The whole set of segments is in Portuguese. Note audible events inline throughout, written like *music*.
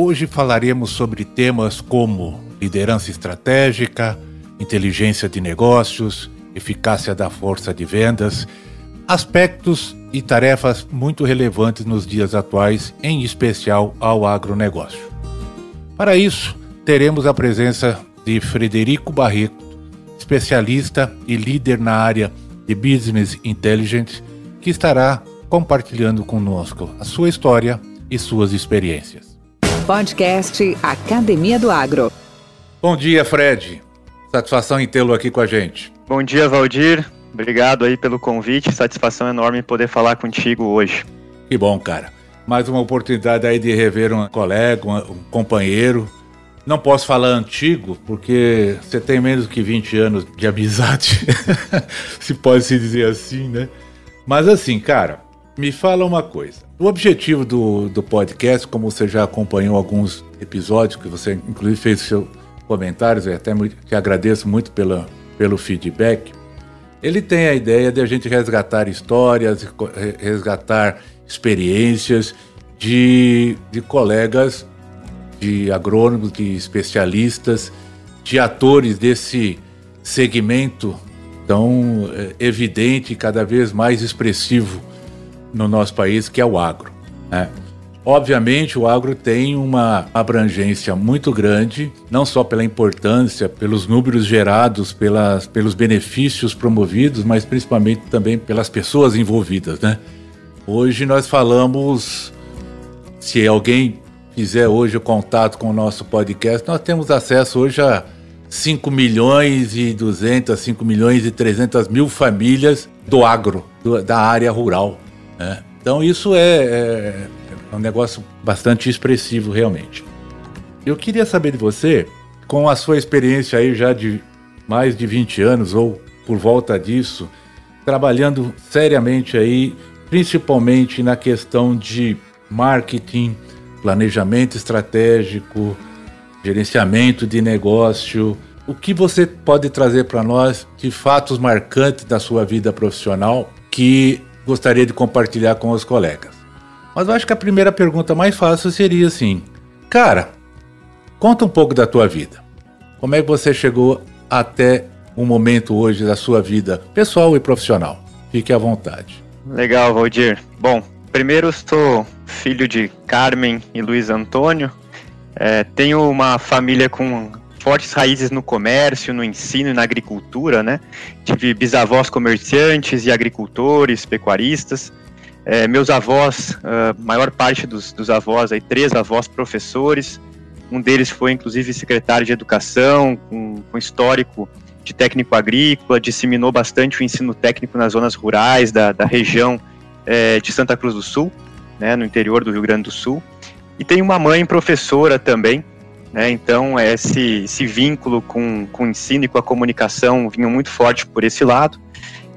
Hoje falaremos sobre temas como liderança estratégica, inteligência de negócios, eficácia da força de vendas, aspectos e tarefas muito relevantes nos dias atuais, em especial ao agronegócio. Para isso, teremos a presença de Frederico Barreto, especialista e líder na área de Business Intelligence, que estará compartilhando conosco a sua história e suas experiências. Podcast Academia do Agro. Bom dia, Fred. Satisfação em tê-lo aqui com a gente. Bom dia, Valdir. Obrigado aí pelo convite. Satisfação enorme poder falar contigo hoje. Que bom, cara. Mais uma oportunidade aí de rever um colega, um companheiro. Não posso falar antigo, porque você tem menos que 20 anos de amizade, *laughs* se pode se dizer assim, né? Mas assim, cara, me fala uma coisa. O objetivo do, do podcast, como você já acompanhou alguns episódios, que você inclusive fez seus comentários, eu até te agradeço muito pela, pelo feedback. Ele tem a ideia de a gente resgatar histórias, resgatar experiências de, de colegas, de agrônomos, de especialistas, de atores desse segmento tão é, evidente e cada vez mais expressivo no nosso país, que é o agro. Né? Obviamente, o agro tem uma abrangência muito grande, não só pela importância, pelos números gerados, pelas, pelos benefícios promovidos, mas principalmente também pelas pessoas envolvidas. Né? Hoje nós falamos, se alguém fizer hoje o contato com o nosso podcast, nós temos acesso hoje a 5 milhões e 200, 5 milhões e 300 mil famílias do agro, do, da área rural. Né? Então isso é, é, é um negócio bastante expressivo realmente. Eu queria saber de você, com a sua experiência aí já de mais de 20 anos ou por volta disso, trabalhando seriamente aí, principalmente na questão de marketing, planejamento estratégico, gerenciamento de negócio. O que você pode trazer para nós de fatos marcantes da sua vida profissional que gostaria de compartilhar com os colegas. Mas eu acho que a primeira pergunta mais fácil seria assim: Cara, conta um pouco da tua vida. Como é que você chegou até um momento hoje da sua vida pessoal e profissional? Fique à vontade. Legal, Valdir. Bom, primeiro sou filho de Carmen e Luiz Antônio. É, tenho uma família com fortes raízes no comércio, no ensino e na agricultura, né? Tive bisavós comerciantes e agricultores, pecuaristas. É, meus avós, a maior parte dos, dos avós, aí, três avós professores. Um deles foi, inclusive, secretário de educação, com, com histórico de técnico agrícola, disseminou bastante o ensino técnico nas zonas rurais da, da região é, de Santa Cruz do Sul, né, no interior do Rio Grande do Sul. E tem uma mãe professora também, né? Então, esse, esse vínculo com, com o ensino e com a comunicação vinha muito forte por esse lado.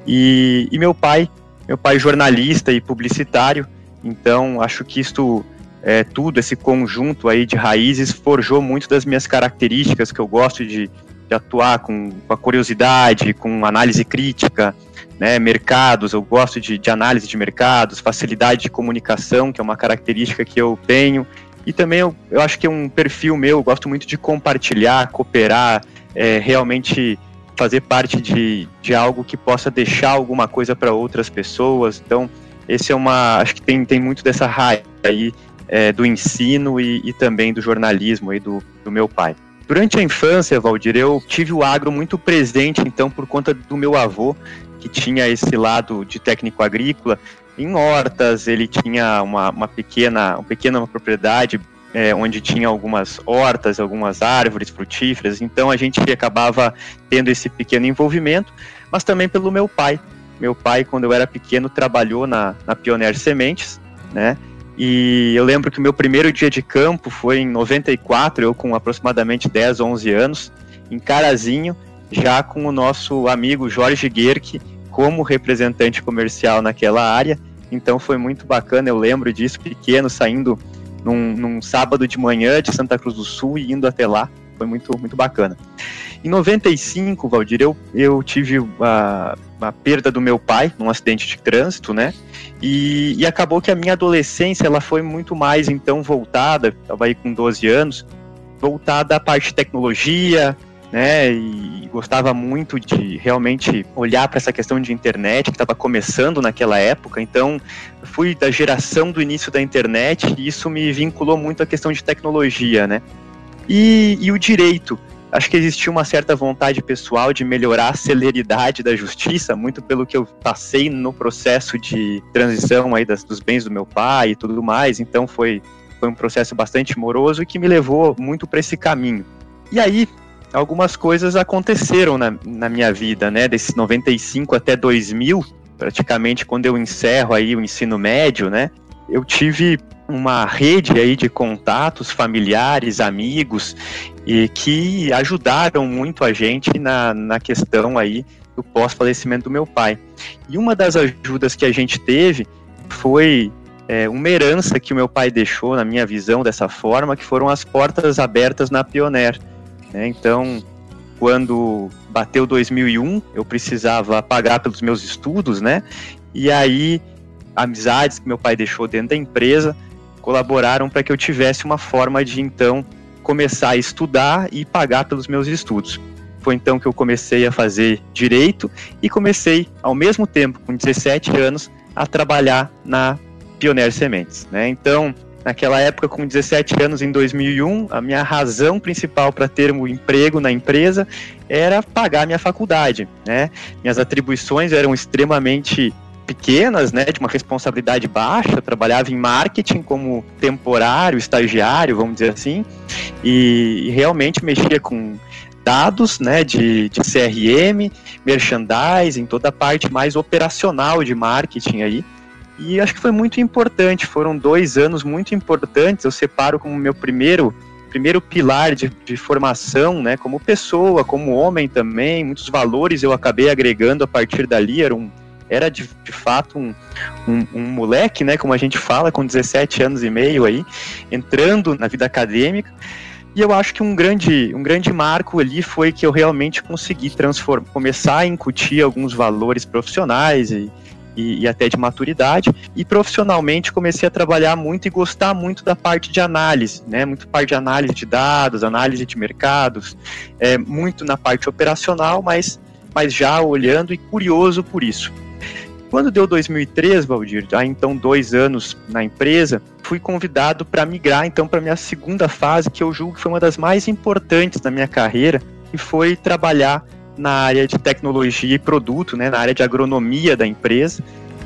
E, e meu pai, meu pai jornalista e publicitário, então acho que isto é, tudo, esse conjunto aí de raízes, forjou muito das minhas características que eu gosto de, de atuar com, com, a curiosidade, com análise crítica, né, mercados, eu gosto de, de análise de mercados, facilidade de comunicação, que é uma característica que eu tenho, e também eu, eu acho que é um perfil meu, eu gosto muito de compartilhar, cooperar, é, realmente fazer parte de, de algo que possa deixar alguma coisa para outras pessoas. Então, esse é uma. Acho que tem, tem muito dessa raiz aí é, do ensino e, e, também do jornalismo aí do, do meu pai. Durante a infância, Valdir, eu tive o agro muito presente, então, por conta do meu avô, que tinha esse lado de técnico agrícola, em hortas, ele tinha uma, uma pequena, uma pequena propriedade é, onde tinha algumas hortas, algumas árvores frutíferas, então a gente acabava tendo esse pequeno envolvimento, mas também pelo meu pai. Meu pai, quando eu era pequeno, trabalhou na, na Pioneer Sementes, né? E eu lembro que o meu primeiro dia de campo foi em 94, eu com aproximadamente 10, 11 anos, em Carazinho, já com o nosso amigo Jorge Guerque como representante comercial naquela área. Então foi muito bacana, eu lembro disso, pequeno, saindo num, num sábado de manhã de Santa Cruz do Sul e indo até lá. Foi muito, muito bacana. Em 95, Valdir, eu, eu tive a, a perda do meu pai num acidente de trânsito, né? E, e acabou que a minha adolescência ela foi muito mais então voltada, estava aí com 12 anos, voltada à parte de tecnologia, né? E gostava muito de realmente olhar para essa questão de internet que estava começando naquela época. Então, fui da geração do início da internet e isso me vinculou muito à questão de tecnologia, né? E, e o direito acho que existia uma certa vontade pessoal de melhorar a celeridade da justiça, muito pelo que eu passei no processo de transição aí das, dos bens do meu pai e tudo mais. Então foi, foi um processo bastante moroso e que me levou muito para esse caminho. E aí, algumas coisas aconteceram na, na minha vida, né? Desse 95 até 2000, praticamente quando eu encerro aí o ensino médio, né? Eu tive uma rede aí de contatos familiares, amigos, e que ajudaram muito a gente na, na questão aí do pós-falecimento do meu pai. E uma das ajudas que a gente teve foi é, uma herança que o meu pai deixou, na minha visão, dessa forma, que foram as portas abertas na Pioneer. Né? Então, quando bateu 2001, eu precisava pagar pelos meus estudos, né? E aí, amizades que meu pai deixou dentro da empresa colaboraram para que eu tivesse uma forma de então começar a estudar e pagar pelos meus estudos. Foi então que eu comecei a fazer direito e comecei, ao mesmo tempo, com 17 anos, a trabalhar na Pioneer Sementes. Né? Então, naquela época, com 17 anos, em 2001, a minha razão principal para ter um emprego na empresa era pagar minha faculdade. Né? Minhas atribuições eram extremamente pequenas, né, de uma responsabilidade baixa, trabalhava em marketing como temporário, estagiário, vamos dizer assim, e, e realmente mexia com dados, né, de, de CRM, merchandising, toda a parte mais operacional de marketing aí, e acho que foi muito importante, foram dois anos muito importantes, eu separo como meu primeiro primeiro pilar de, de, formação, né, como pessoa, como homem também, muitos valores eu acabei agregando a partir dali, era um, era de, de fato um, um, um, moleque, né, como a gente fala, com 17 anos e meio aí, entrando na vida acadêmica. E eu acho que um grande, um grande marco ali foi que eu realmente consegui transformar, começar a incutir alguns valores profissionais e, e, e, até de maturidade. E profissionalmente comecei a trabalhar muito e gostar muito da parte de análise, né? Muito parte de análise de dados, análise de mercados, é, muito na parte operacional, mas, mas já olhando e curioso por isso. Quando deu 2003, Valdir, há então dois anos na empresa, fui convidado para migrar então para minha segunda fase, que eu julgo que foi uma das mais importantes da minha carreira, que foi trabalhar na área de tecnologia e produto, né, na área de agronomia da empresa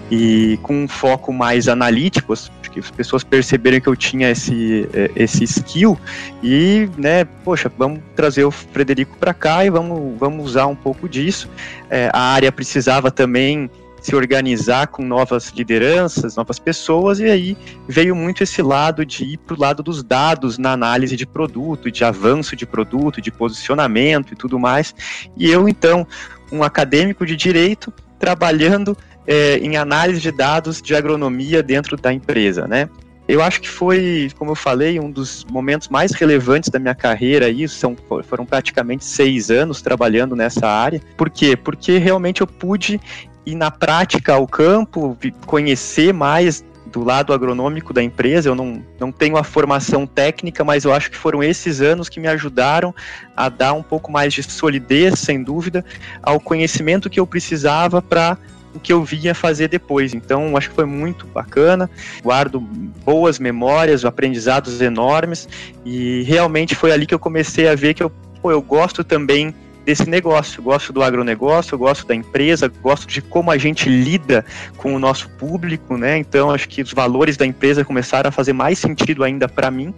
e com um foco mais analítico, que as pessoas perceberam que eu tinha esse, é, esse skill e, né, poxa, vamos trazer o Frederico para cá e vamos, vamos usar um pouco disso. É, a área precisava também se organizar com novas lideranças, novas pessoas, e aí veio muito esse lado de ir para o lado dos dados na análise de produto, de avanço de produto, de posicionamento e tudo mais. E eu, então, um acadêmico de direito, trabalhando é, em análise de dados de agronomia dentro da empresa, né? Eu acho que foi, como eu falei, um dos momentos mais relevantes da minha carreira. Isso são, foram praticamente seis anos trabalhando nessa área. Por quê? Porque realmente eu pude ir na prática ao campo, conhecer mais do lado agronômico da empresa. Eu não, não tenho a formação técnica, mas eu acho que foram esses anos que me ajudaram a dar um pouco mais de solidez, sem dúvida, ao conhecimento que eu precisava para o que eu vinha fazer depois. Então, acho que foi muito bacana. Guardo boas memórias, aprendizados enormes e realmente foi ali que eu comecei a ver que eu, pô, eu gosto também desse negócio. Gosto do agronegócio, gosto da empresa, gosto de como a gente lida com o nosso público, né? Então, acho que os valores da empresa começaram a fazer mais sentido ainda para mim.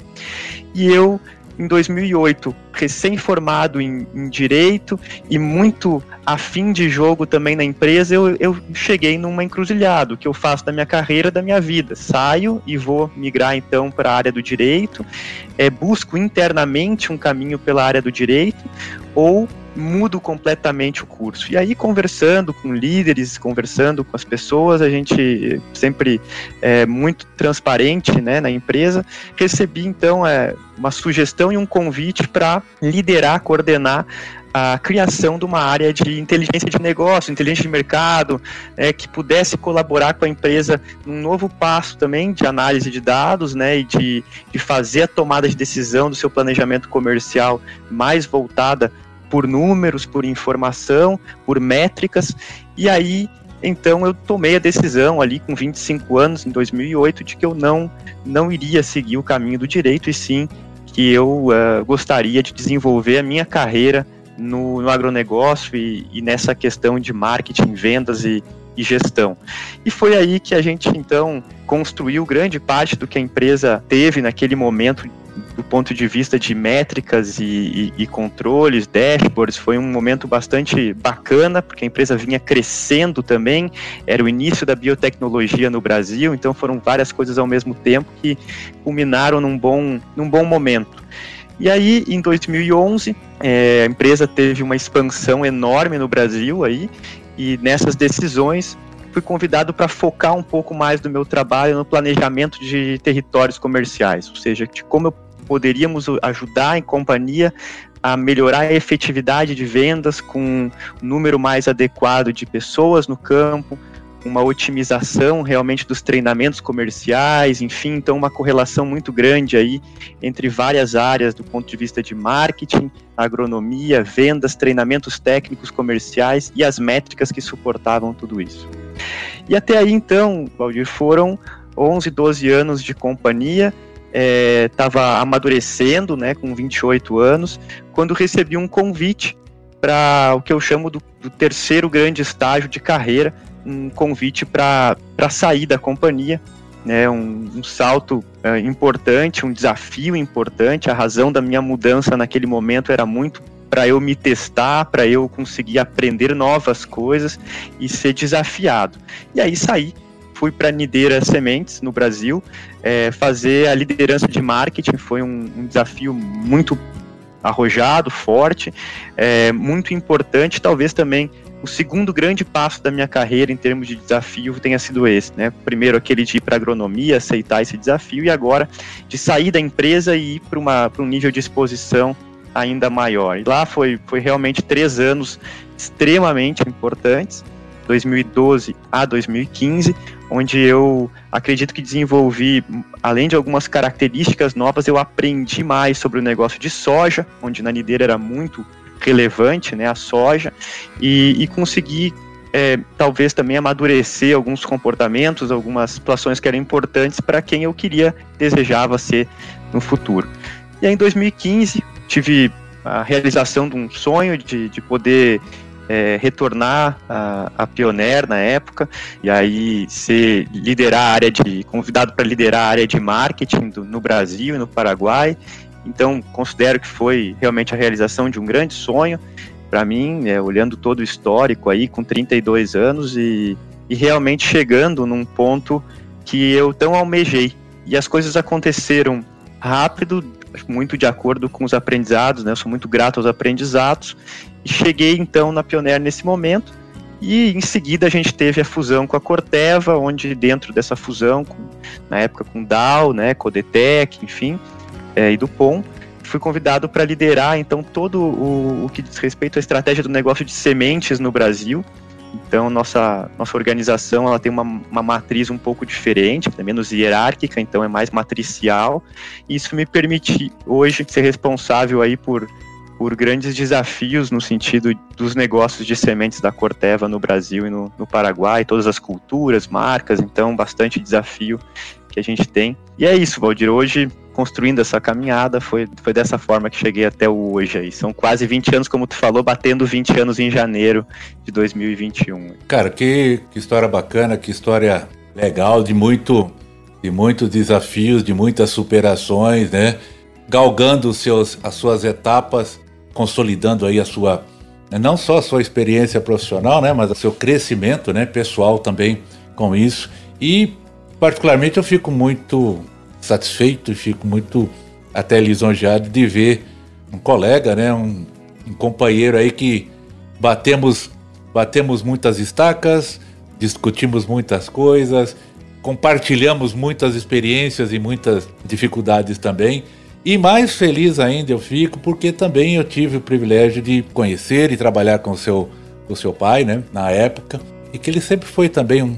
E eu em 2008, recém-formado em, em, direito e muito afim de jogo também na empresa, eu, eu cheguei numa encruzilhada, o que eu faço da minha carreira, da minha vida. Saio e vou migrar então para a área do direito, é, busco internamente um caminho pela área do direito, ou mudo completamente o curso. E aí, conversando com líderes, conversando com as pessoas, a gente sempre é muito transparente né, na empresa, recebi então é, uma sugestão e um convite para liderar, coordenar a criação de uma área de inteligência de negócio, inteligência de mercado, é, que pudesse colaborar com a empresa num novo passo também de análise de dados, né, e de, de fazer a tomada de decisão do seu planejamento comercial mais voltada por números, por informação, por métricas. E aí, então, eu tomei a decisão ali com 25 anos, em 2008, de que eu não, não iria seguir o caminho do direito, e sim que eu uh, gostaria de desenvolver a minha carreira no, no agronegócio e, e, nessa questão de marketing, vendas e, e gestão. E foi aí que a gente, então, construiu grande parte do que a empresa teve naquele momento do ponto de vista de métricas e, e, e, controles, dashboards, foi um momento bastante bacana, porque a empresa vinha crescendo também, era o início da biotecnologia no Brasil, então foram várias coisas ao mesmo tempo que culminaram num bom, num bom momento. E aí, em 2011, é, a empresa teve uma expansão enorme no Brasil aí, e nessas decisões fui convidado para focar um pouco mais do meu trabalho no planejamento de territórios comerciais, ou seja, de como eu poderíamos ajudar em companhia a melhorar a efetividade de vendas com um número mais adequado de pessoas no campo, uma otimização realmente dos treinamentos comerciais, enfim, então uma correlação muito grande aí entre várias áreas do ponto de vista de marketing, agronomia, vendas, treinamentos técnicos comerciais e as métricas que suportavam tudo isso. E até aí então, Valdir, foram 11, 12 anos de companhia estava é, amadurecendo, né, com 28 anos, quando recebi um convite para o que eu chamo do, do, terceiro grande estágio de carreira, um convite para sair da companhia, né, um, um salto é, importante, um desafio importante. A razão da minha mudança naquele momento era muito para eu me testar, para eu conseguir aprender novas coisas e ser desafiado. E aí saí fui para Nideira Sementes, no Brasil, é, fazer a liderança de marketing. Foi um, um desafio muito arrojado, forte, é, muito importante. Talvez também o segundo grande passo da minha carreira em termos de desafio tenha sido esse, né? Primeiro aquele de ir para agronomia, aceitar esse desafio e agora de sair da empresa e ir para um nível de exposição ainda maior. E lá foi, foi realmente três anos extremamente importantes, 2012 a 2015, onde eu acredito que desenvolvi, além de algumas características novas, eu aprendi mais sobre o negócio de soja, onde na Nideira era muito relevante, né, a soja, e, e consegui é, talvez também amadurecer alguns comportamentos, algumas situações que eram importantes para quem eu queria, desejava ser no futuro. E aí, em 2015 tive a realização de um sonho de, de poder é, retornar a, a Pioneer na época e aí ser liderar a área de convidado para liderar a área de marketing do, no Brasil e no Paraguai. Então considero que foi realmente a realização de um grande sonho para mim, é, olhando todo o histórico aí com 32 anos e, e realmente chegando num ponto que eu tão almejei. E as coisas aconteceram rápido, muito de acordo com os aprendizados, né? Eu sou muito grato aos aprendizados cheguei então na Pioneer nesse momento. E em seguida a gente teve a fusão com a Corteva, onde dentro dessa fusão, com, na época com DAO, né, Codetec, enfim, é, e do POM, fui convidado para liderar então todo o, o que diz respeito à estratégia do negócio de sementes no Brasil. Então, nossa, nossa organização ela tem uma, uma matriz um pouco diferente, é menos hierárquica, então é mais matricial. E isso me permite hoje ser responsável aí por por grandes desafios no sentido dos negócios de sementes da Corteva no Brasil e no, no, Paraguai, todas as culturas, marcas, então bastante desafio que a gente tem. E é isso, Valdir, hoje construindo essa caminhada, foi, foi dessa forma que cheguei até hoje aí. São quase 20 anos, como tu falou, batendo 20 anos em janeiro de 2021. Cara, que, que história bacana, que história legal, de muito de muitos desafios, de muitas superações, né? galgando seus, as suas etapas, consolidando aí a sua né, não só a sua experiência profissional, né, mas o seu crescimento, né, pessoal também com isso. E particularmente eu fico muito satisfeito e fico muito até lisonjeado de ver um colega, né, um, um companheiro aí que batemos batemos muitas estacas, discutimos muitas coisas, compartilhamos muitas experiências e muitas dificuldades também. E mais feliz ainda eu fico porque também eu tive o privilégio de conhecer e trabalhar com o seu, o seu pai, né, na época, e que ele sempre foi também um,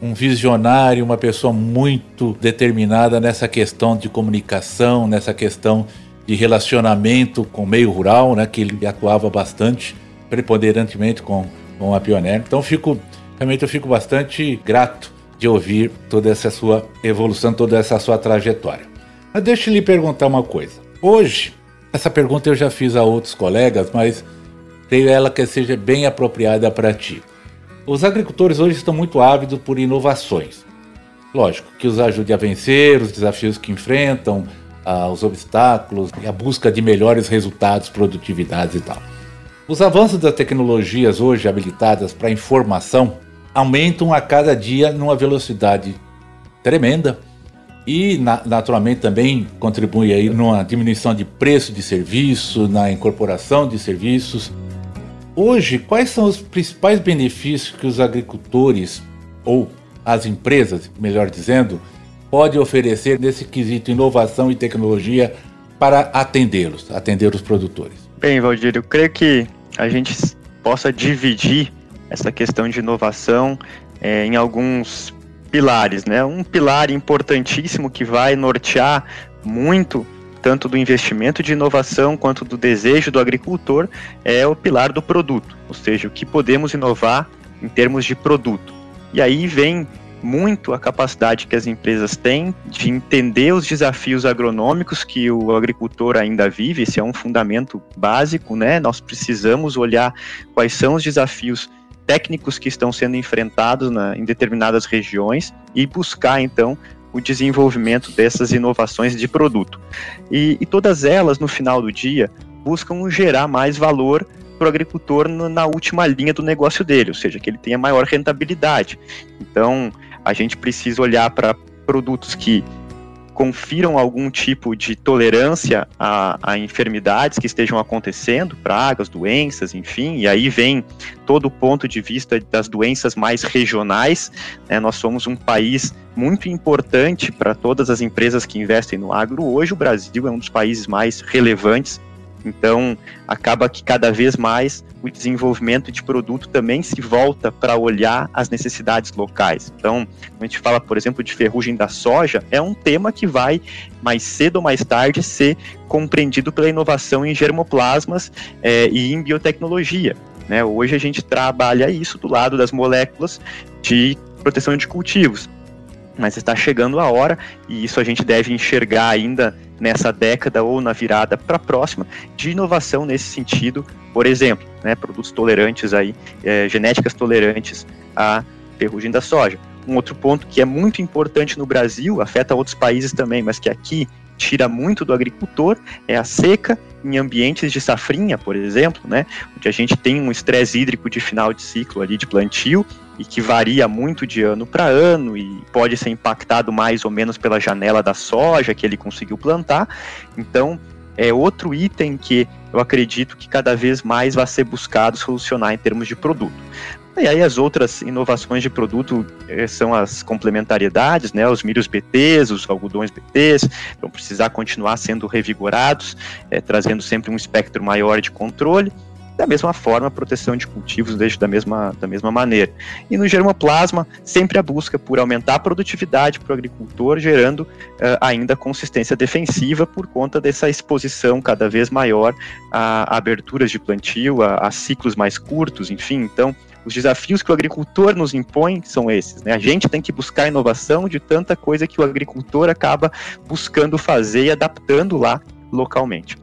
um visionário, uma pessoa muito determinada nessa questão de comunicação, nessa questão de relacionamento com o meio rural, né, que ele atuava bastante, preponderantemente com, com a Pioneer. Então fico, realmente eu fico bastante grato de ouvir toda essa sua evolução, toda essa sua trajetória. Mas deixa eu lhe perguntar uma coisa. Hoje, essa pergunta eu já fiz a outros colegas, mas creio ela que seja bem apropriada para ti. Os agricultores hoje estão muito ávidos por inovações. Lógico, que os ajude a vencer os desafios que enfrentam, ah, os obstáculos e a busca de melhores resultados, produtividades e tal. Os avanços das tecnologias hoje habilitadas para informação aumentam a cada dia numa velocidade tremenda e naturalmente também contribui aí numa diminuição de preço de serviço, na incorporação de serviços. Hoje, quais são os principais benefícios que os agricultores ou as empresas, melhor dizendo, podem oferecer nesse quesito inovação e tecnologia para atendê-los, atender os produtores? Bem, Valdir, eu creio que a gente possa dividir essa questão de inovação é, em alguns pilares, né? Um pilar importantíssimo que vai nortear muito tanto do investimento de inovação quanto do desejo do agricultor é o pilar do produto, ou seja, o que podemos inovar em termos de produto. E aí vem muito a capacidade que as empresas têm de entender os desafios agronômicos que o agricultor ainda vive, esse é um fundamento básico, né? Nós precisamos olhar quais são os desafios técnicos que estão sendo enfrentados na, em determinadas regiões e buscar, então, o desenvolvimento dessas inovações de produto. E, e todas elas, no final do dia, buscam gerar mais valor para o agricultor no, na última linha do negócio dele, ou seja, que ele tenha maior rentabilidade. Então, a gente precisa olhar para produtos que confiram algum tipo de tolerância a, a, enfermidades que estejam acontecendo, pragas, doenças, enfim, e aí vem todo o ponto de vista das doenças mais regionais. Né? Nós somos um país muito importante para todas as empresas que investem no agro. Hoje, o Brasil é um dos países mais relevantes então, acaba que cada vez mais o desenvolvimento de produto também se volta para olhar as necessidades locais. Então, quando a gente fala, por exemplo, de ferrugem da soja, é um tema que vai, mais cedo ou mais tarde, ser compreendido pela inovação em germoplasmas é, e em biotecnologia. Né? Hoje a gente trabalha isso do lado das moléculas de proteção de cultivos mas está chegando a hora, e isso a gente deve enxergar ainda nessa década ou na virada para a próxima, de inovação nesse sentido, por exemplo, né, produtos tolerantes aí, é, genéticas tolerantes à ferrugem da soja. Um outro ponto que é muito importante no Brasil, afeta outros países também, mas que aqui tira muito do agricultor é a seca em ambientes de safrinha, por exemplo, né, onde a gente tem um estresse hídrico de final de ciclo ali de plantio e que varia muito de ano para ano e pode ser impactado mais ou menos pela janela da soja que ele conseguiu plantar. Então, é outro item que eu acredito que cada vez mais vai ser buscado solucionar em termos de produto. E aí as outras inovações de produto eh, são as complementariedades, né? Os milhos BTs, os algodões BTs, vão precisar continuar sendo revigorados, eh, trazendo sempre um espectro maior de controle. Da mesma forma, a proteção de cultivos deixa da mesma, da mesma maneira. E no germoplasma, sempre a busca por aumentar a produtividade para o agricultor, gerando uh, ainda consistência defensiva por conta dessa exposição cada vez maior a, a aberturas de plantio, a, a ciclos mais curtos, enfim. Então, os desafios que o agricultor nos impõe são esses. Né? A gente tem que buscar inovação de tanta coisa que o agricultor acaba buscando fazer e adaptando lá localmente.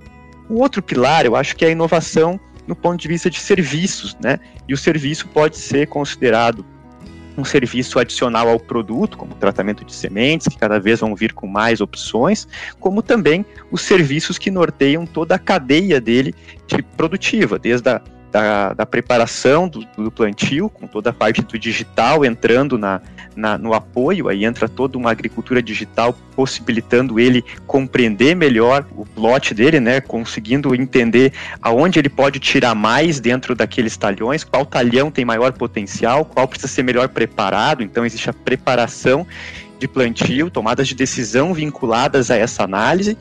O outro pilar, eu acho que é a inovação no ponto de vista de serviços, né? E o serviço pode ser considerado um serviço adicional ao produto, como tratamento de sementes, que cada vez vão vir com mais opções, como também os serviços que norteiam toda a cadeia dele de produtiva, desde a da, da preparação do, do, plantio, com toda a parte do digital entrando na, na, no apoio, aí entra toda uma agricultura digital possibilitando ele compreender melhor o lote dele, né, conseguindo entender aonde ele pode tirar mais dentro daqueles talhões, qual talhão tem maior potencial, qual precisa ser melhor preparado, então existe a preparação de plantio, tomadas de decisão vinculadas a essa análise,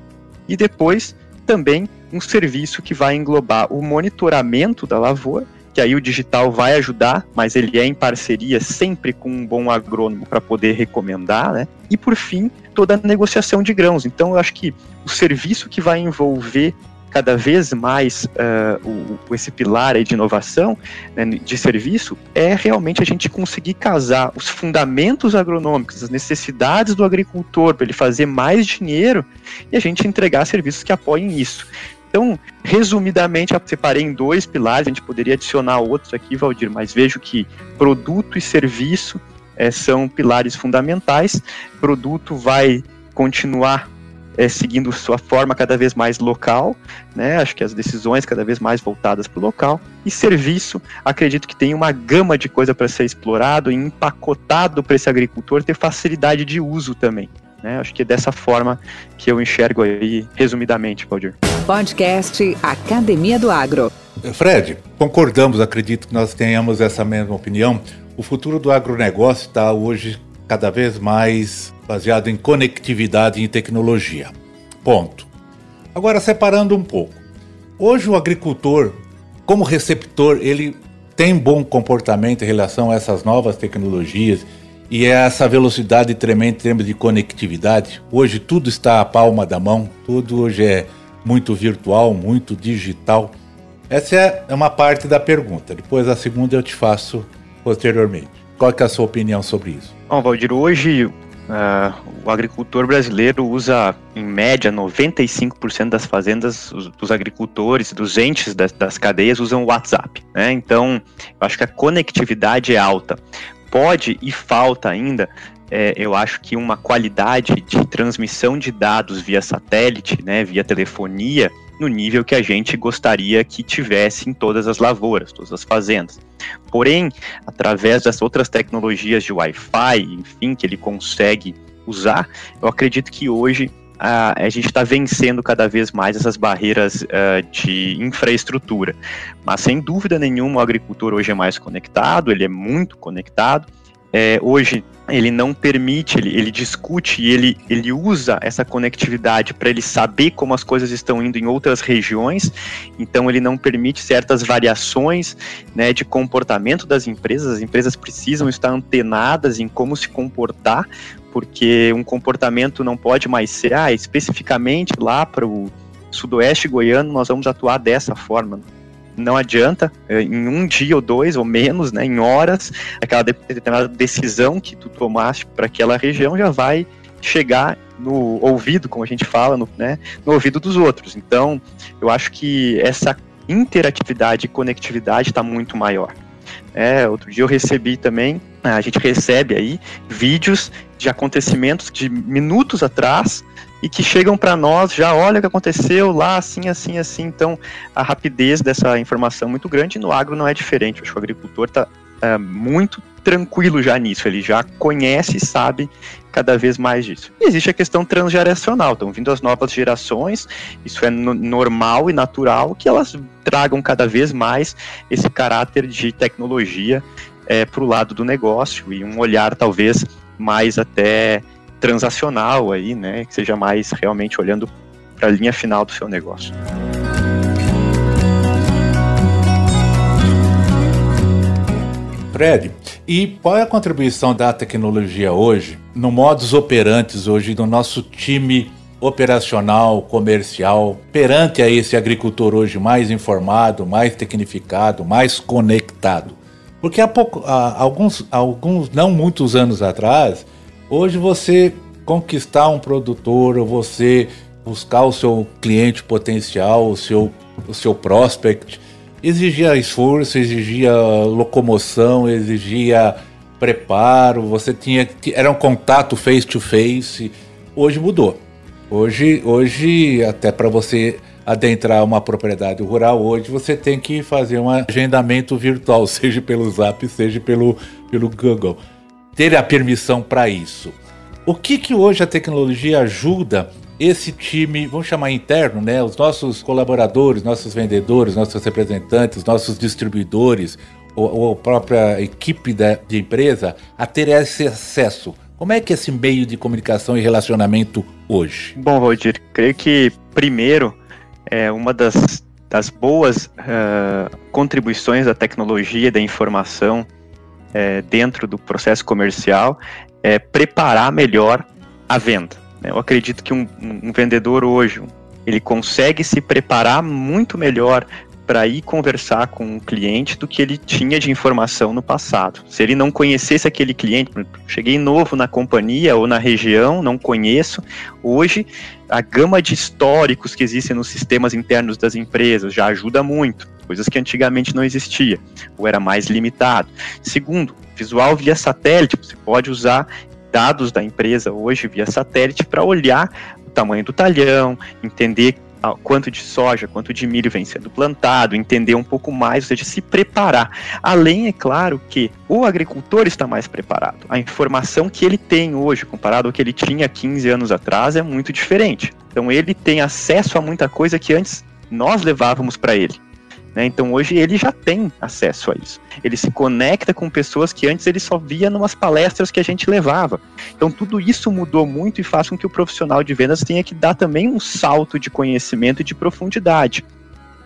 e depois também um serviço que vai englobar o monitoramento da lavoura, que aí o digital vai ajudar, mas ele é em parceria sempre com um bom agrônomo para poder recomendar, né? E por fim, toda a negociação de grãos. Então, eu acho que o serviço que vai envolver cada vez mais uh, o, esse pilar de inovação né, de serviço é realmente a gente conseguir casar os fundamentos agronômicos, as necessidades do agricultor para ele fazer mais dinheiro e a gente entregar serviços que apoiem isso. Então, resumidamente, eu separei em dois pilares, a gente poderia adicionar outros aqui, Valdir, mas vejo que produto e serviço é, são pilares fundamentais. Produto vai continuar é, seguindo sua forma cada vez mais local, né? Acho que as decisões cada vez mais voltadas para o local. E serviço, acredito que tem uma gama de coisa para ser explorado e empacotado para esse agricultor ter facilidade de uso também. Né? Acho que é dessa forma que eu enxergo aí, resumidamente, Valdir. Podcast Academia do Agro. Fred, concordamos, acredito que nós tenhamos essa mesma opinião. O futuro do agronegócio está hoje cada vez mais baseado em conectividade e tecnologia. Ponto. Agora, separando um pouco. Hoje, o agricultor, como receptor, ele tem bom comportamento em relação a essas novas tecnologias e é essa velocidade tremenda em termos de conectividade. Hoje, tudo está à palma da mão, tudo hoje é muito virtual, muito digital. Essa é uma parte da pergunta. Depois, a segunda eu te faço posteriormente. Qual é a sua opinião sobre isso? Bom, Valdir, hoje uh, o agricultor brasileiro usa, em média, 95% das fazendas, os, dos agricultores, dos entes das, das cadeias usam o WhatsApp. Né? Então, eu acho que a conectividade é alta. Pode e falta ainda é, eu acho que uma qualidade de transmissão de dados via satélite, né, via telefonia, no nível que a gente gostaria que tivesse em todas as lavouras, todas as fazendas. Porém, através das outras tecnologias de Wi-Fi, enfim, que ele consegue usar, eu acredito que hoje a, a gente está vencendo cada vez mais essas barreiras uh, de infraestrutura. Mas sem dúvida nenhuma, o agricultor hoje é mais conectado, ele é muito conectado. É, hoje ele não permite, ele, ele discute e ele, ele usa essa conectividade para ele saber como as coisas estão indo em outras regiões, então ele não permite certas variações né, de comportamento das empresas, as empresas precisam estar antenadas em como se comportar, porque um comportamento não pode mais ser, ah, especificamente lá para o sudoeste goiano nós vamos atuar dessa forma não adianta, é, em um dia ou dois ou menos, né, em horas, aquela determinada decisão que tu tomaste para aquela região já vai chegar no ouvido, como a gente fala, no, né, no ouvido dos outros. Então, eu acho que essa interatividade e conectividade está muito maior. É, outro dia eu recebi também, a gente recebe aí vídeos de acontecimentos de minutos atrás e que chegam para nós já, olha o que aconteceu lá, assim, assim, assim. Então, a rapidez dessa informação é muito grande no agro não é diferente. Acho que o agricultor está é, muito tranquilo já nisso, ele já conhece e sabe cada vez mais disso. E existe a questão transgeracional, estão vindo as novas gerações, isso é no normal e natural que elas tragam cada vez mais esse caráter de tecnologia é, para o lado do negócio e um olhar talvez mais até transacional aí, né, que seja mais realmente olhando para a linha final do seu negócio. Fred, e qual é a contribuição da tecnologia hoje no modus operantes hoje do nosso time operacional, comercial, perante a esse agricultor hoje mais informado, mais tecnificado, mais conectado? Porque há, pouco, há alguns, alguns, não muitos anos atrás, Hoje você conquistar um produtor, ou você buscar o seu cliente potencial, o seu, o seu prospect, exigia esforço, exigia locomoção, exigia preparo, você tinha era um contato face to face. Hoje mudou. Hoje, hoje até para você adentrar uma propriedade rural, hoje você tem que fazer um agendamento virtual, *laughs* seja pelo Zap, seja pelo, pelo Google. Ter a permissão para isso. O que que hoje a tecnologia ajuda esse time, vamos chamar interno, né? Os nossos colaboradores, nossos vendedores, nossos representantes, nossos distribuidores, ou, a própria equipe da, de empresa a ter esse acesso. Como é que é esse meio de comunicação e relacionamento hoje? Bom, Roger, creio que primeiro é uma das, das boas uh, contribuições da tecnologia da informação é, dentro do processo comercial é preparar melhor a venda. Eu acredito que um, um vendedor hoje ele consegue se preparar muito melhor para ir conversar com o cliente do que ele tinha de informação no passado. Se ele não conhecesse aquele cliente, cheguei novo na companhia ou na região, não conheço, hoje a gama de históricos que existem nos sistemas internos das empresas já ajuda muito, coisas que antigamente não existia, ou era mais limitado. Segundo, visual via satélite, você pode usar dados da empresa hoje via satélite para olhar o tamanho do talhão, entender quanto de soja, quanto de milho vem sendo plantado, entender um pouco mais, ou seja, se preparar. Além, é claro, que o agricultor está mais preparado. A informação que ele tem hoje, comparado ao que ele tinha 15 anos atrás, é muito diferente. Então, ele tem acesso a muita coisa que antes nós levávamos para ele. Né? Então hoje ele já tem acesso a isso. Ele se conecta com pessoas que antes ele só via numas palestras que a gente levava. Então tudo isso mudou muito e faz com que o profissional de vendas tenha que dar também um salto de conhecimento e de profundidade.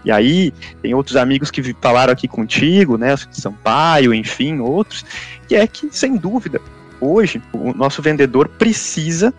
E aí, tem outros amigos que falaram aqui contigo, né, Sampaio, enfim, outros, que é que, sem dúvida, hoje o nosso vendedor precisa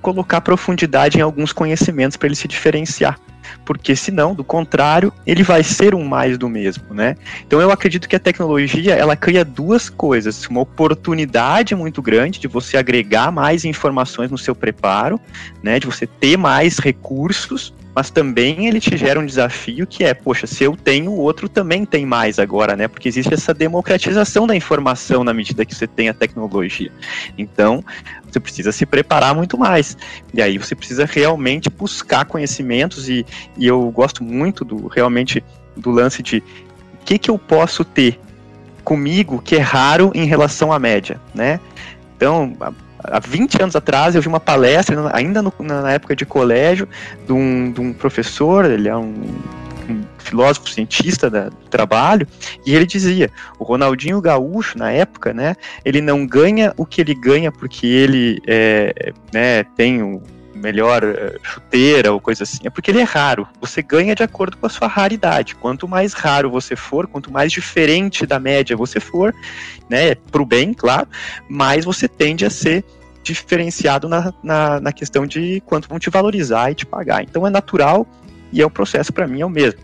colocar profundidade em alguns conhecimentos para ele se diferenciar porque senão, do contrário, ele vai ser um mais do mesmo, né? Então eu acredito que a tecnologia, ela cria duas coisas, uma oportunidade muito grande de você agregar mais informações no seu preparo, né, de você ter mais recursos mas também ele te gera um desafio que é, poxa, se eu tenho, o outro também tem mais agora, né? Porque existe essa democratização da informação na medida que você tem a tecnologia. Então, você precisa se preparar muito mais. E aí você precisa realmente buscar conhecimentos e, e eu gosto muito do realmente do lance de o que, que eu posso ter comigo que é raro em relação à média, né? Então, há 20 anos atrás eu vi uma palestra, ainda no, na época de colégio, de um, de um professor, ele é um, um filósofo cientista da, do trabalho, e ele dizia: o Ronaldinho Gaúcho, na época, né, ele não ganha o que ele ganha porque ele é, né, tem o melhor eh, chuteira ou coisa assim, é porque ele é raro. Você ganha de acordo com a sua raridade. Quanto mais raro você for, quanto mais diferente da média você for, né, pro bem, claro, mais você tende a ser diferenciado na, na, na questão de quanto vão te valorizar e te pagar. Então é natural e é o processo para mim é o mesmo.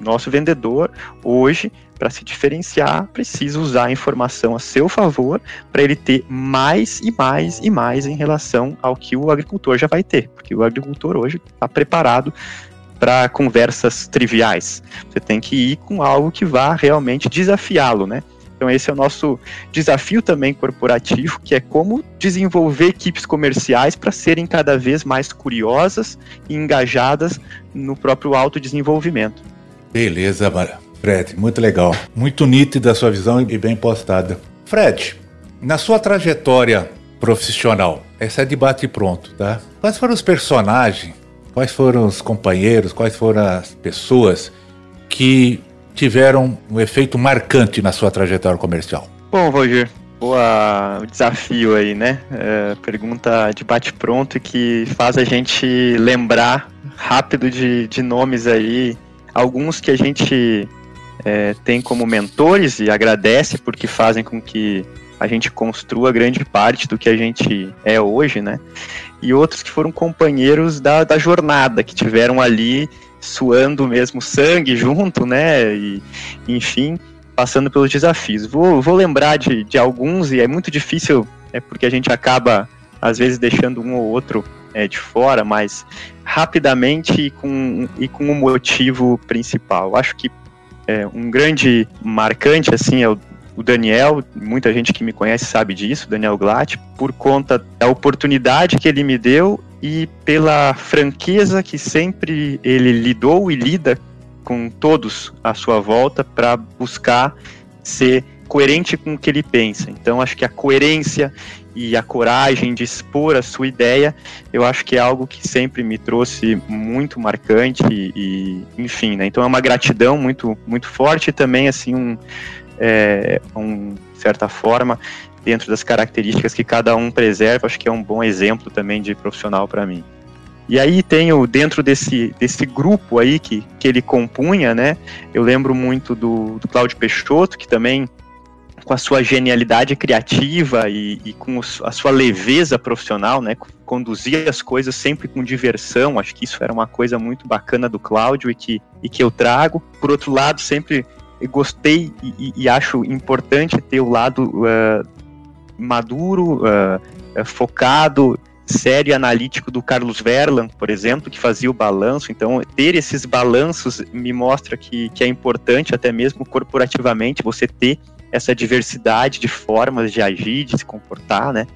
Nosso vendedor hoje para se diferenciar, precisa usar a informação a seu favor para ele ter mais e mais e mais em relação ao que o agricultor já vai ter, porque o agricultor hoje está preparado para conversas triviais. Você tem que ir com algo que vá realmente desafiá-lo, né? Então esse é o nosso desafio também corporativo, que é como desenvolver equipes comerciais para serem cada vez mais curiosas e engajadas no próprio autodesenvolvimento. Beleza, Mara. Fred, muito legal. Muito nítida a sua visão e bem postada. Fred, na sua trajetória profissional, essa é debate pronto, tá? Quais foram os personagens, quais foram os companheiros, quais foram as pessoas que tiveram um efeito marcante na sua trajetória comercial? Bom, Roger, boa desafio aí, né? É, pergunta de bate pronto que faz a gente lembrar rápido de, de nomes aí, alguns que a gente é, tem como mentores e agradece porque fazem com que a gente construa grande parte do que a gente é hoje, né? E outros que foram companheiros da, da jornada, que tiveram ali suando mesmo sangue junto, né? E, enfim, passando pelos desafios. Vou, vou lembrar de, de alguns, e é muito difícil, é porque a gente acaba, às vezes, deixando um ou outro é, de fora, mas rapidamente e com, e com o motivo principal. Acho que é, um grande marcante, assim, é o o Daniel, muita gente que me conhece sabe disso, Daniel Glatt, por conta da oportunidade que ele me deu e pela franqueza que sempre ele lidou e lida com todos à sua volta para buscar ser coerente com o que ele pensa. Então, acho que a coerência e a coragem de expor a sua ideia, eu acho que é algo que sempre me trouxe muito marcante e, e enfim, né? Então é uma gratidão muito, muito forte e também assim um, é, um certa forma dentro das características que cada um preserva, acho que é um bom exemplo também de profissional para mim. E aí tenho dentro desse, desse grupo aí que, que ele compunha, né? Eu lembro muito do, do Cláudio Peixoto, que também com a sua genialidade criativa e, e com a sua leveza profissional, né, conduzia as coisas sempre com diversão. Acho que isso era uma coisa muito bacana do Cláudio e que, e que eu trago. Por outro lado, sempre gostei e, e acho importante ter o lado uh, maduro, uh, focado, sério e analítico do Carlos Verlan, por exemplo, que fazia o balanço. Então, ter esses balanços me mostra que, que é importante, até mesmo corporativamente, você ter essa diversidade de formas de agir, de se comportar, né?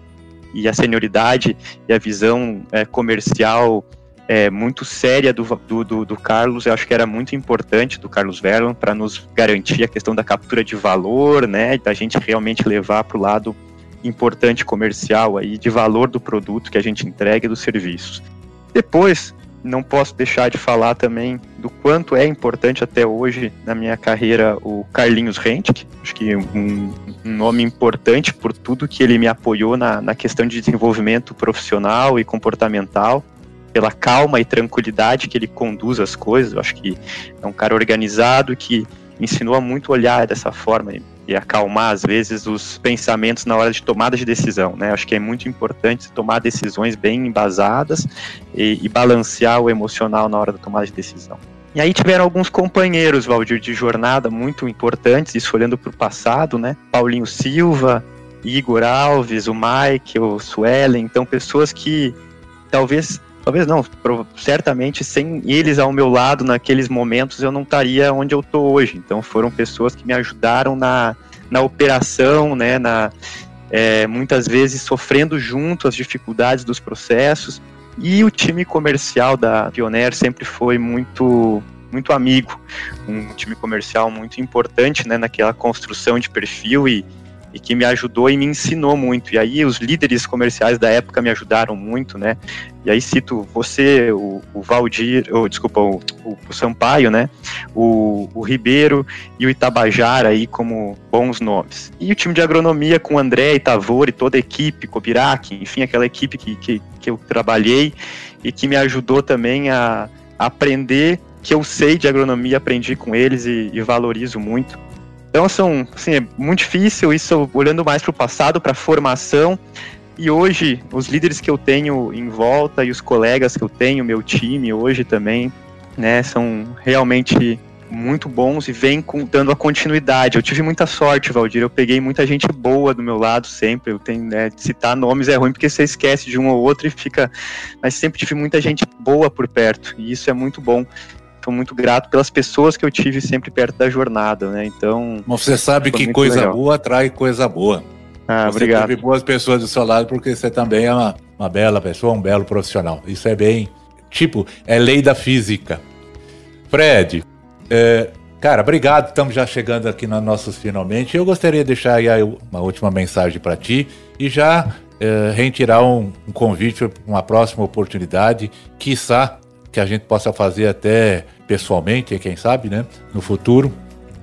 E a senioridade e a visão é, comercial é, muito séria do, do, do, Carlos, eu acho que era muito importante do Carlos Verlon para nos garantir a questão da captura de valor, né? Da gente realmente levar para o lado importante comercial aí de valor do produto que a gente entrega e dos serviços. Depois, não posso deixar de falar também do quanto é importante até hoje na minha carreira o Carlinhos Rentke, acho que um, um, nome importante por tudo que ele me apoiou na, na questão de desenvolvimento profissional e comportamental, pela calma e tranquilidade que ele conduz as coisas, acho que é um cara organizado que ensinou a muito olhar dessa forma e acalmar às vezes os pensamentos na hora de tomada de decisão, né? Acho que é muito importante tomar decisões bem embasadas e, e balancear o emocional na hora da tomada de decisão. E aí tiveram alguns companheiros, Valdir, de jornada muito importantes, isso olhando para o passado, né? Paulinho Silva, Igor Alves, o Mike, o Suelen, então pessoas que talvez talvez não, certamente sem eles ao meu lado naqueles momentos eu não estaria onde eu estou hoje. Então foram pessoas que me ajudaram na, na operação, né, na, é, muitas vezes sofrendo junto as dificuldades dos processos. E o time comercial da Pioneer sempre foi muito muito amigo, um time comercial muito importante né, naquela construção de perfil e, e que me ajudou e me ensinou muito. E aí os líderes comerciais da época me ajudaram muito, né? E aí cito você, o, o Valdir, ou, desculpa, o, o, Sampaio, né? O, o Ribeiro e o Itabajara aí como bons nomes. E o time de agronomia com o André, Itavor e toda a equipe, Cobirac, enfim, aquela equipe que, que, que eu trabalhei e que me ajudou também a, a aprender que eu sei de agronomia, aprendi com eles e, e valorizo muito. Então são, assim, é muito difícil isso olhando mais para o passado, para a formação. E hoje, os líderes que eu tenho em volta e os colegas que eu tenho, meu time hoje também, né, são realmente muito bons e vêm dando a continuidade. Eu tive muita sorte, Valdir. Eu peguei muita gente boa do meu lado sempre. Eu tenho, né, citar nomes é ruim porque você esquece de um ou outro e fica. Mas sempre tive muita gente boa por perto. E isso é muito bom sou muito grato pelas pessoas que eu tive sempre perto da jornada, né? Então. Mas você sabe que coisa legal. boa atrai coisa boa. Ah, você obrigado. teve boas pessoas do seu lado porque você também é uma, uma bela pessoa, um belo profissional. Isso é bem. Tipo, é lei da física. Fred, é, cara, obrigado. Estamos já chegando aqui nos nossos finalmente. Eu gostaria de deixar aí uma última mensagem para ti e já é, retirar um, um convite para uma próxima oportunidade, quiçá que a gente possa fazer até pessoalmente, quem sabe, né, no futuro.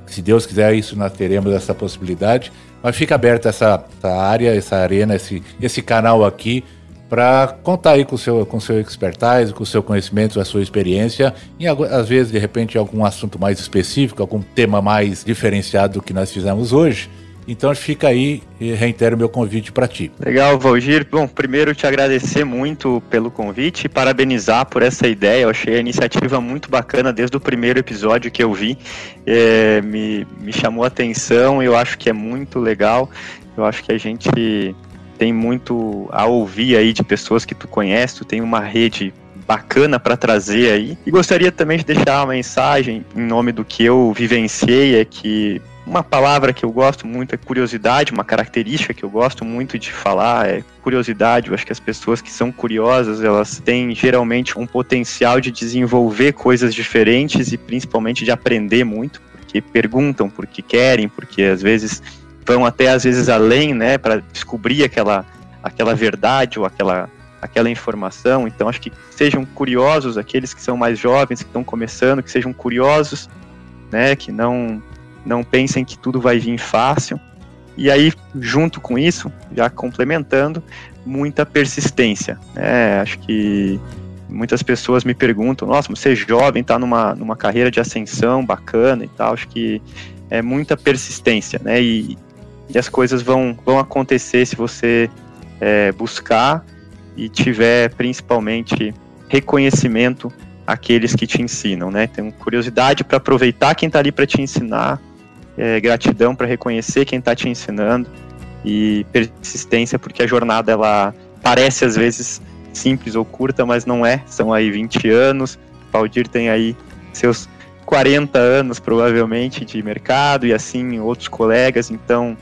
Se Deus quiser isso, nós teremos essa possibilidade. Mas fica aberta essa, essa área, essa arena, esse, esse canal aqui para contar aí com o seu, com seu expertise, com o seu conhecimento, a sua experiência, e às vezes, de repente, algum assunto mais específico, algum tema mais diferenciado do que nós fizemos hoje. Então fica aí e reitero meu convite para ti. Legal, Valgir. Bom, primeiro te agradecer muito pelo convite e parabenizar por essa ideia. Eu achei a iniciativa muito bacana desde o primeiro episódio que eu vi. É, me, me chamou a atenção, eu acho que é muito legal. Eu acho que a gente tem muito a ouvir aí de pessoas que tu conhece, tu tem uma rede bacana para trazer aí. E gostaria também de deixar uma mensagem em nome do que eu vivenciei, é que uma palavra que eu gosto muito é curiosidade, uma característica que eu gosto muito de falar é curiosidade. Eu acho que as pessoas que são curiosas, elas têm geralmente um potencial de desenvolver coisas diferentes e principalmente de aprender muito, porque perguntam, porque querem, porque às vezes vão até às vezes além, né, para descobrir aquela aquela verdade ou aquela aquela informação. Então acho que sejam curiosos aqueles que são mais jovens, que estão começando, que sejam curiosos, né, que não não pensem que tudo vai vir fácil. E aí, junto com isso, já complementando, muita persistência. Né? Acho que muitas pessoas me perguntam: nossa, você é jovem, está numa, numa carreira de ascensão bacana e tal. Acho que é muita persistência, né? E, e as coisas vão, vão acontecer se você é, buscar e tiver principalmente reconhecimento àqueles que te ensinam, né? Tem curiosidade para aproveitar quem está ali para te ensinar é, gratidão para reconhecer quem está te ensinando e persistência, porque a jornada ela parece às vezes simples ou curta, mas não é. São aí 20 anos. Valdir tem aí seus 40 anos provavelmente de mercado e assim outros colegas. Então,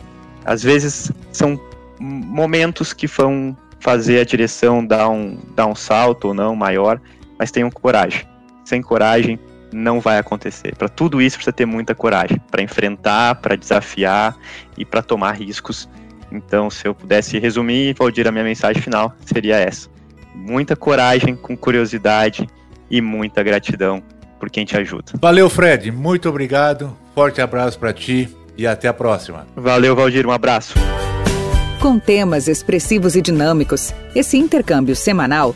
às vezes são momentos que vão fazer a direção dar um, dar um salto ou não maior, mas tenham coragem. Sem coragem, não vai acontecer. Para tudo isso precisa ter muita coragem para enfrentar, para desafiar e para tomar riscos. Então, se eu pudesse resumir, Valdir, a minha mensagem final seria essa: muita coragem, com curiosidade e muita gratidão por quem te ajuda. Valeu, Fred. Muito obrigado. Forte abraço para ti e até a próxima. Valeu, Valdir. Um abraço. Com temas expressivos e dinâmicos, esse intercâmbio semanal